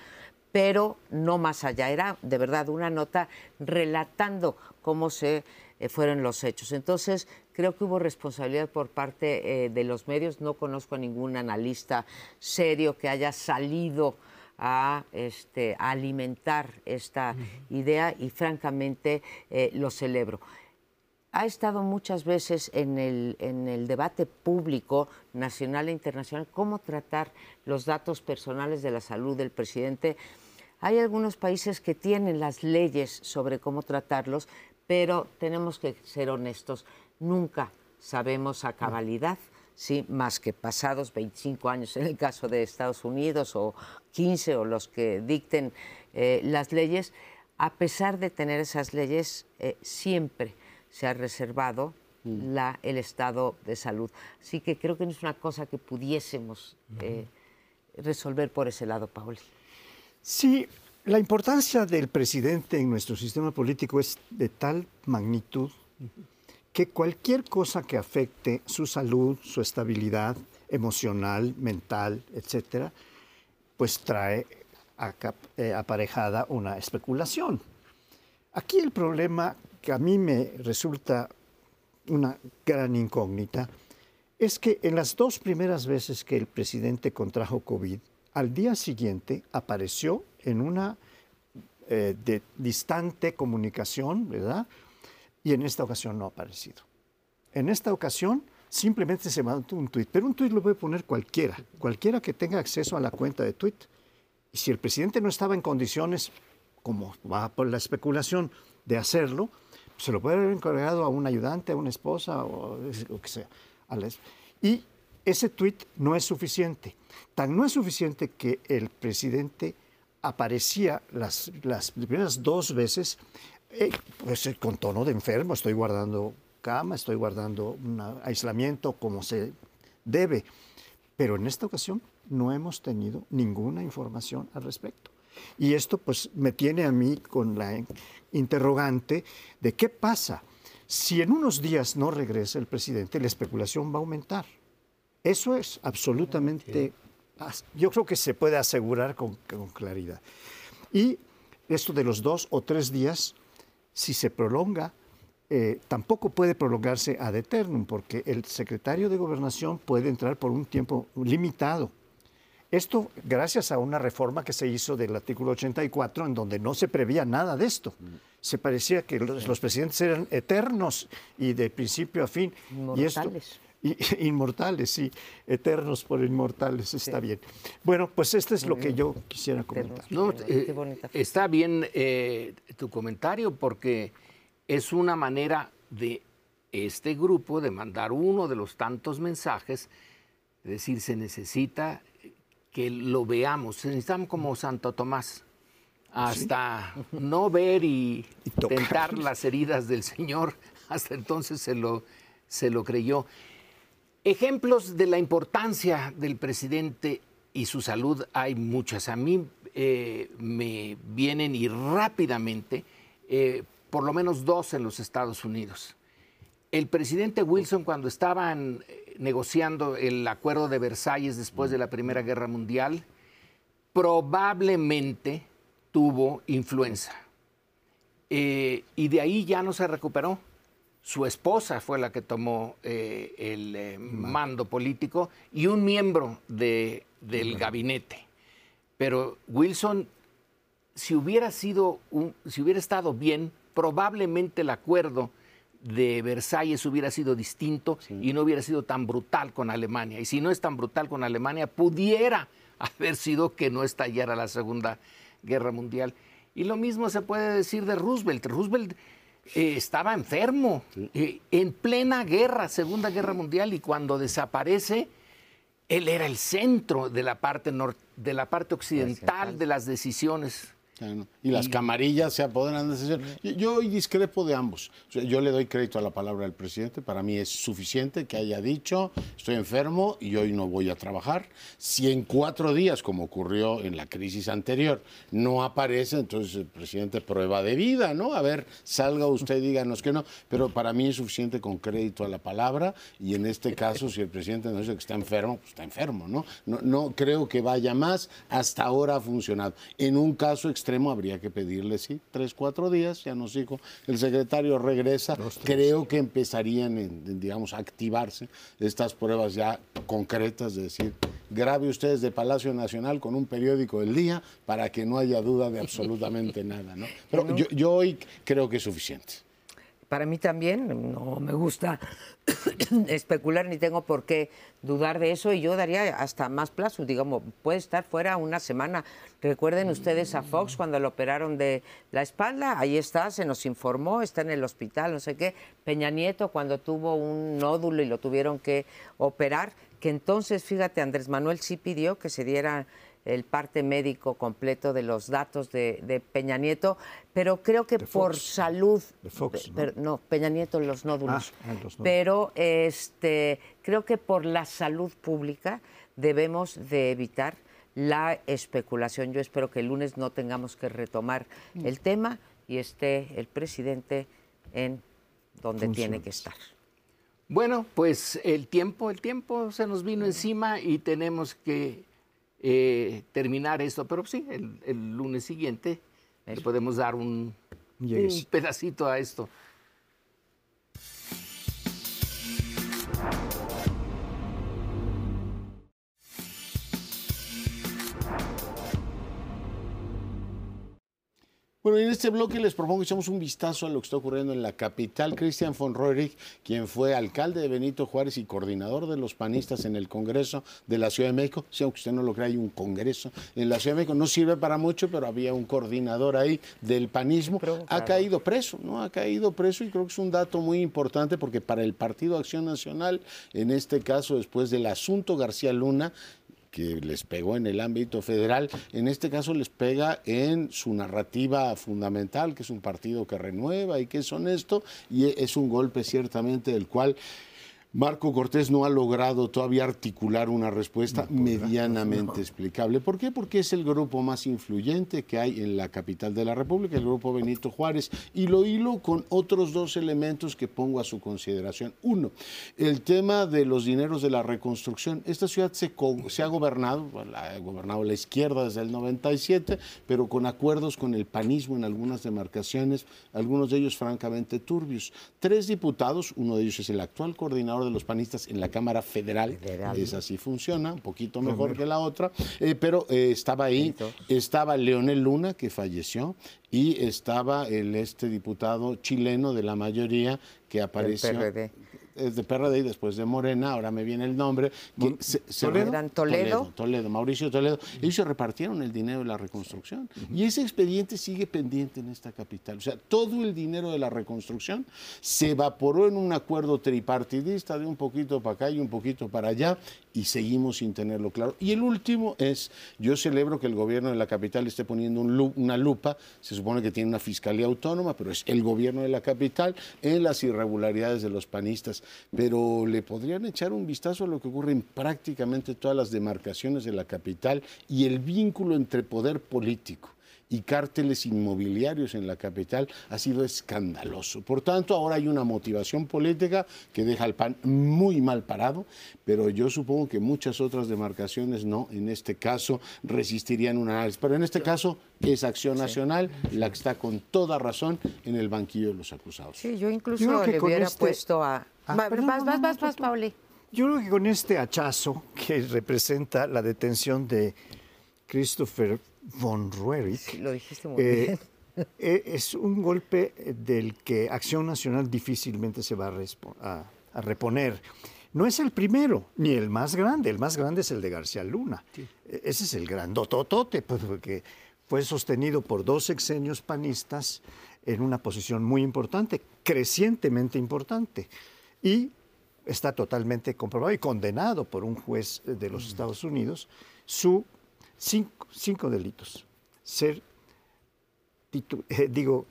pero no más allá. Era de verdad una nota relatando cómo se eh, fueron los hechos. Entonces, creo que hubo responsabilidad por parte eh, de los medios. No conozco a ningún analista serio que haya salido a, este, alimentar esta idea y francamente eh, lo celebro. Ha estado muchas veces en el, debate público nacional e internacional cómo tratar los datos personales de la salud del presidente. Hay algunos países que tienen las leyes sobre cómo tratarlos, pero tenemos que ser honestos, nunca sabemos a cabalidad ¿sí? más que pasados 25 años en el caso de Estados Unidos o 15 o los que dicten eh, las leyes, a pesar de tener esas leyes, eh, siempre se ha reservado mm. la, el estado de salud. Así que creo que no es una cosa que pudiésemos eh, resolver por ese lado, Pauli. Sí, la importancia del presidente en nuestro sistema político es de tal magnitud que cualquier cosa que afecte su salud, su estabilidad emocional, mental, etcétera, pues trae eh, aparejada una especulación. Aquí el problema que a mí me resulta una gran incógnita es que en las dos primeras veces que el presidente contrajo COVID, al día siguiente apareció en una eh, distante comunicación, ¿verdad? Y en esta ocasión no ha aparecido. En esta ocasión simplemente se mandó un tuit, pero un tuit lo puede poner cualquiera, cualquiera que tenga acceso a la cuenta de tuit. Y si el presidente no estaba en condiciones, como va por la especulación, de hacerlo, se lo puede haber encargado a un ayudante, a una esposa o lo que sea. Y ese tuit no es suficiente. Tan no es suficiente que el presidente aparecía las, las primeras dos veces eh, pues, eh, con tono de enfermo, estoy guardando cama, estoy guardando un aislamiento como se debe. Pero en esta ocasión no hemos tenido ninguna información al respecto. Y esto pues me tiene a mí con la interrogante de qué pasa si en unos días no regresa el presidente, la especulación va a aumentar. Eso es absolutamente, yo creo que se puede asegurar con, con claridad. Y esto de los dos o tres días, si se prolonga, eh, tampoco puede prolongarse ad eternum, porque el secretario de Gobernación puede entrar por un tiempo limitado. Esto gracias a una reforma que se hizo del artículo 84, en donde no se prevía nada de esto. Se parecía que los, presidentes eran eternos y de principio a fin. Inmortales. Y esto, inmortales, sí, eternos por inmortales, está bien. Bueno, pues esto es lo que yo quisiera comentar. Eh, está bien eh, tu comentario porque es una manera de este grupo de mandar uno de los tantos mensajes, es decir, se necesita que lo veamos, necesitamos como Santo Tomás, hasta no ver y, tentar las heridas del Señor, hasta entonces se lo, se lo creyó. Ejemplos de la importancia del presidente y su salud hay muchas. A mí eh, me vienen y rápidamente eh, por lo menos dos en los Estados Unidos. El presidente Wilson, cuando estaban eh, negociando el acuerdo de Versalles después de la Primera Guerra Mundial, probablemente tuvo influenza. Eh, y de ahí ya no se recuperó. Su esposa fue la que tomó eh, el mando político y un miembro del gabinete. Pero Wilson, si hubiera sido, si hubiera estado bien, probablemente el acuerdo de Versalles hubiera sido distinto y no hubiera sido tan brutal con Alemania. Y si no es tan brutal con Alemania, pudiera haber sido que no estallara la Segunda Guerra Mundial. Y lo mismo se puede decir de Roosevelt. Roosevelt eh, estaba enfermo eh, en plena guerra, Segunda Guerra Mundial, y cuando desaparece, él era el centro de la parte, de la parte occidental de las decisiones y las camarillas se apoderan de ese yo, yo hoy discrepo de ambos. yo le doy crédito a la palabra del presidente. Para mí es suficiente que haya dicho, estoy enfermo y hoy no voy a trabajar. Si en cuatro días, como ocurrió en la crisis anterior, no aparece, entonces el presidente prueba de vida, ¿no? A ver, salga usted, díganos que no. Pero para mí es suficiente con crédito a la palabra y en este caso, si el presidente nos dice que está enfermo, pues está enfermo, ¿no? No, no creo que vaya más. Hasta ahora ha funcionado. En un caso extremo habría que pedirle, sí, tres, cuatro días, ya nos dijo, el secretario regresa, creo que empezarían, digamos, a activarse estas pruebas ya concretas, de decir, grabe ustedes de Palacio Nacional con un periódico del día para que no haya duda de absolutamente nada, ¿no? Pero yo, yo hoy creo que es suficiente para mí también, no me gusta especular ni tengo por qué dudar de eso y yo daría hasta más plazo, digamos, puede estar fuera una semana. Recuerden ustedes a Fox cuando lo operaron de la espalda, ahí está, se nos informó, está en el hospital, no sé qué. Peña Nieto cuando tuvo un nódulo y lo tuvieron que operar, que entonces, fíjate, Andrés Manuel sí pidió que se diera el parte médico completo de los datos de, Peña Nieto, pero creo que por salud, ¿no? Peña Nieto los nódulos, ah, ah, pero este, creo que por la salud pública debemos de evitar la especulación. Yo espero que el lunes no tengamos que retomar mm. el tema y esté el presidente en donde tiene que estar. Bueno, pues el tiempo, el tiempo se nos vino encima y tenemos que eh, terminar esto, pero sí, el, lunes siguiente le podemos dar un, un pedacito a esto. Bueno, en este bloque les propongo que echemos un vistazo a lo que está ocurriendo en la capital. Cristian von Roerich, quien fue alcalde de Benito Juárez y coordinador de los panistas en el Congreso de la Ciudad de México. Si aunque usted no lo crea, hay un Congreso en la Ciudad de México. No sirve para mucho, pero había un coordinador ahí del panismo. Ha caído preso, ¿no? Ha caído preso y creo que es un dato muy importante porque para el Partido Acción Nacional, en este caso, después del asunto García Luna, que les pegó en el ámbito federal, en este caso les pega en su narrativa fundamental, que es un partido que renueva y que es honesto, y es un golpe ciertamente del cual Marco Cortés no ha logrado todavía articular una respuesta medianamente explicable. ¿Por qué? Porque es el grupo más influyente que hay en la capital de la República, el grupo Benito Juárez, y lo hilo con otros dos elementos que pongo a su consideración. Uno, el tema de los dineros de la reconstrucción. Esta ciudad se, se ha gobernado, ha gobernado la izquierda desde el 97, pero con acuerdos con el panismo en algunas demarcaciones, algunos de ellos francamente turbios. Tres diputados, uno de ellos es el actual coordinador de los panistas en la Cámara Federal. Esa sí funciona, un poquito mejor que la otra. Eh, pero eh, estaba ahí, estaba Leonel Luna, que falleció, y estaba el este diputado chileno de la mayoría que apareció es de PRD y después de Morena, ahora me viene el nombre. Que Toledo? Toledo? Toledo, Mauricio Toledo. Ellos se repartieron el dinero de la reconstrucción. Y ese expediente sigue pendiente en esta capital. O sea, todo el dinero de la reconstrucción se evaporó en un acuerdo tripartidista de un poquito para acá y un poquito para allá y seguimos sin tenerlo claro. Y el último es, yo celebro que el gobierno de la capital esté poniendo una lupa, se supone que tiene una fiscalía autónoma, pero es el gobierno de la capital en las irregularidades de los panistas pero le podrían echar un vistazo a lo que ocurre en prácticamente todas las demarcaciones de la capital y el vínculo entre poder político y cárteles inmobiliarios en la capital ha sido escandaloso. Por tanto, ahora hay una motivación política que deja al PAN muy mal parado, pero yo supongo que muchas otras demarcaciones no, en este caso resistirían un análisis. Pero en este caso es Acción Nacional la que está con toda razón en el banquillo de los acusados. Sí, yo incluso le hubiera este puesto a Ah, vas, vas, vas, vas, Pauli. Yo creo que con este hachazo que representa la detención de Christopher von Roerich, lo dijiste muy eh, bien. Eh, es un golpe del que Acción Nacional difícilmente se va a, reponer. No es el primero, ni el más grande. El más grande es el de García Luna. E, ese es el grandototote, pues, porque fue sostenido por dos sexenios panistas en una posición muy importante, crecientemente importante y está totalmente comprobado y condenado por un juez de los Estados Unidos su cinco, delitos. Ser, eh, digo,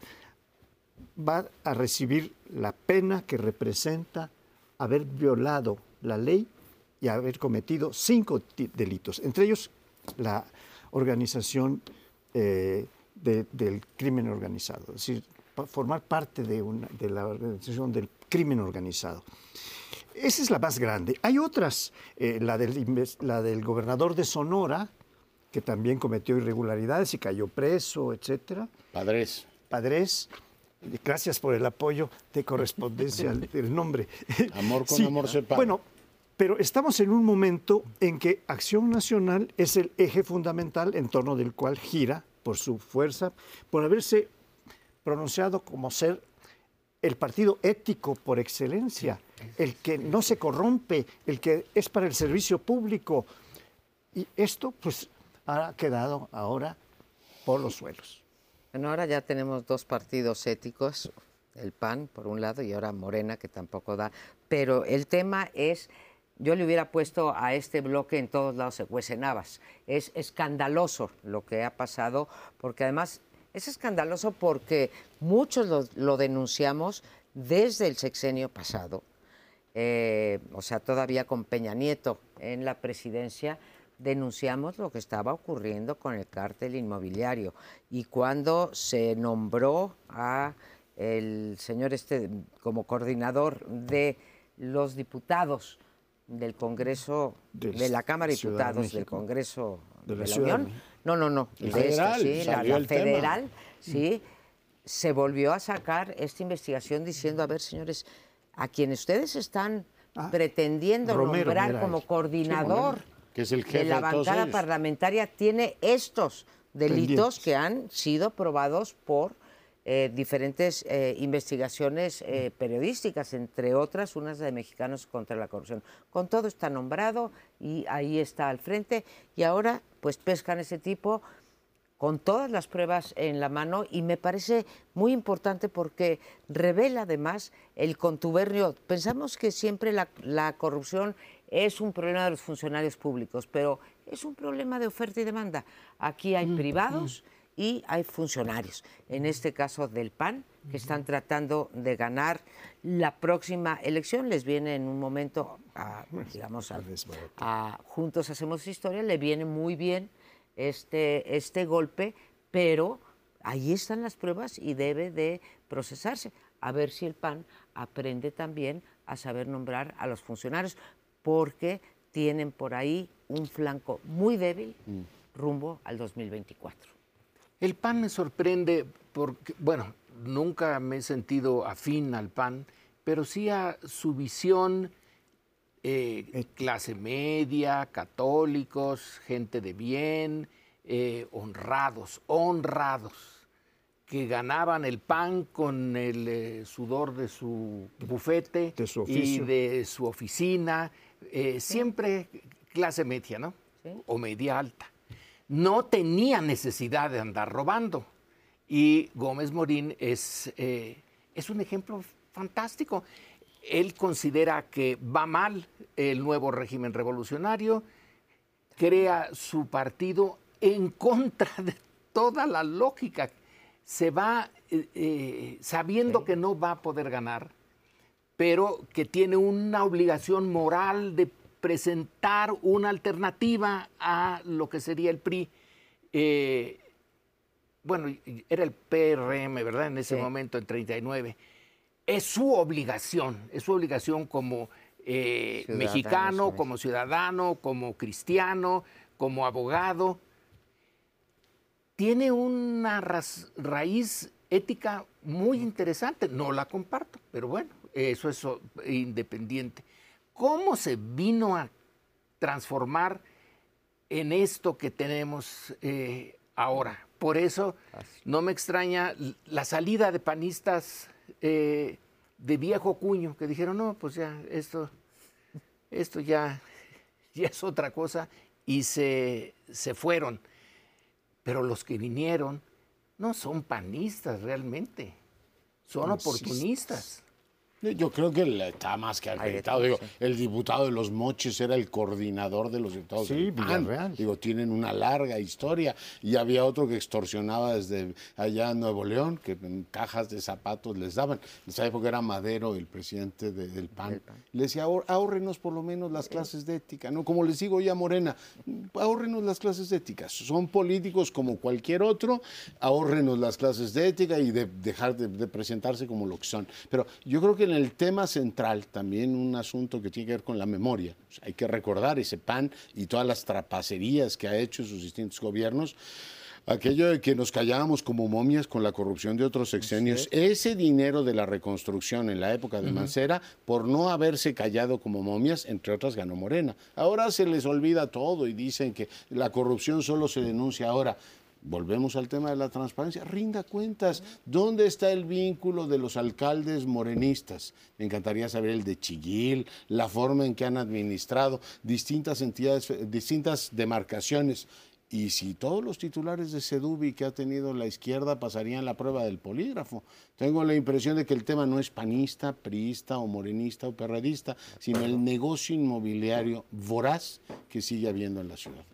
va a recibir la pena que representa haber violado la ley y haber cometido cinco delitos, entre ellos la organización eh, del crimen organizado, es decir, formar parte de, una, de la organización del crimen organizado. Esa es la más grande. Hay otras, eh, la, del, la del gobernador de Sonora, que también cometió irregularidades y cayó preso, etcétera. Padres. Padres. Gracias por el apoyo de correspondencia del nombre. Amor con amor se paga. Bueno, pero estamos en un momento en que Acción Nacional es el eje fundamental en torno del cual gira por su fuerza, por haberse pronunciado como ser el partido ético por excelencia, el que no se corrompe, el que es para el servicio público. Y esto pues ha quedado ahora por los suelos. Bueno, ahora ya tenemos dos partidos éticos, el PAN por un lado y ahora Morena que tampoco da, pero el tema es yo le hubiera puesto a este bloque en todos lados se cuecen habas. Es escandaloso lo que ha pasado, porque además es escandaloso porque muchos lo, lo denunciamos desde el sexenio pasado, eh, o sea, todavía con Peña Nieto en la presidencia, denunciamos lo que estaba ocurriendo con el cártel inmobiliario. Y cuando se nombró a el señor este como coordinador de los diputados del Congreso, de la Cámara de Diputados del. Congreso De de la Unión. No, no, no. De federal, sí, la, tema. federal, sí, se volvió a sacar esta investigación diciendo, a ver, señores, a quienes ustedes están Ah, pretendiendo Romero, nombrar como coordinador Que es el jefe de la de todos bancada parlamentaria tiene estos delitos Pendientes. que han sido probados por eh, diferentes eh, investigaciones eh, periodísticas, entre otras unas de mexicanos contra la corrupción. Con todo está nombrado y ahí está al frente y ahora pues pescan ese tipo con todas las pruebas en la mano y me parece muy importante porque revela además el contubernio. Pensamos que siempre la, la corrupción es un problema de los funcionarios públicos, pero es un problema de oferta y demanda. Aquí hay privados y hay funcionarios, en este caso del PAN, que están tratando de ganar la próxima elección. Les viene en un momento, a, digamos, a Juntos Hacemos Historia, le viene muy bien este, este golpe, pero ahí están las pruebas y debe de procesarse. A ver si el PAN aprende también a saber nombrar a los funcionarios, porque tienen por ahí un flanco muy débil rumbo al 2024. El PAN me sorprende porque, bueno, nunca me he sentido afín al PAN, pero sí a su visión eh, clase media, católicos, gente de bien, eh, honrados, honrados, que ganaban el pan con el eh, sudor de su bufete De su y de su oficina, eh, siempre clase media, ¿no? Sí. O media alta. No tenía necesidad de andar robando. Y Gómez Morín es, eh, es un ejemplo fantástico. Él considera que va mal el nuevo régimen revolucionario, crea su partido en contra de toda la lógica. Se va eh, eh, sabiendo que no va a poder ganar, pero que tiene una obligación moral de presentar una alternativa a lo que sería el PRI. Eh, bueno, era el PRM, ¿verdad? En ese Sí. momento, en 39. Es su obligación, es su obligación como mexicano, como ciudadano, como cristiano, como abogado. Tiene una raíz ética muy interesante. No la comparto, pero bueno, eso es independiente. ¿Cómo se vino a transformar en esto que tenemos eh, ahora? Por eso no me extraña la salida de panistas eh, de viejo cuño que dijeron, no, pues ya, esto, esto ya, ya es otra cosa y se, se fueron. Pero los que vinieron no son panistas realmente, son oportunistas. Yo creo que está más que acreditado. Digo, sí. el diputado de los Mochis era el coordinador de los diputados Sí. Villarreal. Digo, tienen una larga historia. Y había otro que extorsionaba desde allá en Nuevo León, que en cajas de zapatos les daban. En esa época era Madero el presidente de- del PAN. Le decía, "Ahor- ahórrenos por lo menos las clases de ética. ¿no? Como les digo ya a Morena, ahórrenos las clases de ética. Son políticos como cualquier otro, ahórrenos las clases de ética y de dejar de, de presentarse como lo que son. Pero yo creo que en el tema central, también un asunto que tiene que ver con la memoria. O sea, hay que recordar ese PAN y todas las trapacerías que ha hecho sus distintos gobiernos. Aquello de que nos callábamos como momias con la corrupción de otros sexenios, ese dinero de la reconstrucción en la época de Mancera, por no haberse callado como momias, entre otras ganó Morena. Ahora se les olvida todo y dicen que la corrupción solo se denuncia ahora. Volvemos al tema de la transparencia. Rinda cuentas. ¿Dónde está el vínculo de los alcaldes morenistas? Me encantaría saber el de Chiguil, la forma en que han administrado distintas entidades, distintas demarcaciones. y si todos los titulares de Sedubi que ha tenido la izquierda pasarían la prueba del polígrafo. Tengo la impresión de que el tema no es panista, priista o morenista o perredista, sino el negocio inmobiliario voraz que sigue habiendo en la ciudad.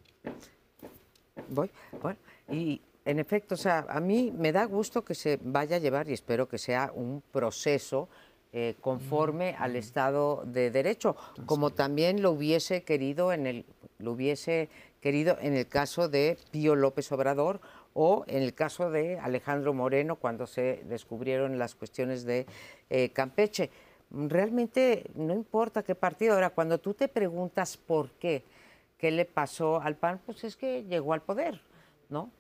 Voy, bueno, y en efecto, o sea, a mí me da gusto que se vaya a llevar y espero que sea un proceso eh, conforme al Estado de Derecho, como también lo hubiese querido en el, lo hubiese querido en el caso de Pío López Obrador o en el caso de Alejandro Moreno cuando se descubrieron las cuestiones de eh, Campeche. Realmente no importa qué partido. Ahora, cuando tú te preguntas por qué, qué le pasó al PAN, pues es que llegó al poder, ¿no?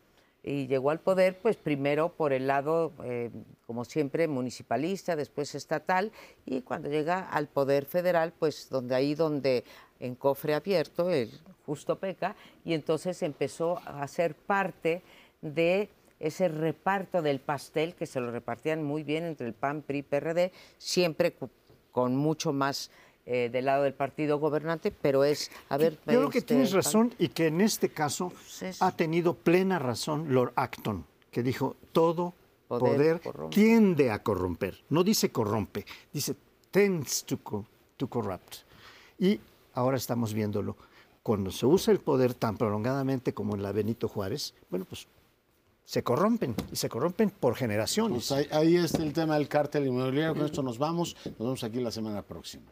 Y llegó al poder, pues primero por el lado, eh, como siempre, municipalista, después estatal, y cuando llega al poder federal, pues donde ahí donde en cofre abierto, el justo peca, y entonces empezó a ser parte de ese reparto del pastel que se lo repartían muy bien entre el PAN, PRI, PRD, siempre con mucho más eh, del lado del partido gobernante, pero es, a ver... Yo creo que este, tienes razón y que en este caso ha tenido plena razón Lord Acton, que dijo, todo Poder poder, corrompe". tiende a corromper. No dice corrompe, dice tends to, co- to corrupt. Y ahora estamos viéndolo. Cuando se usa el poder tan prolongadamente como en la Benito Juárez, bueno, pues se corrompen y se corrompen por generaciones. Pues ahí, ahí está el tema del cártel inmobiliario. Con esto nos vamos. Nos vemos aquí la semana próxima.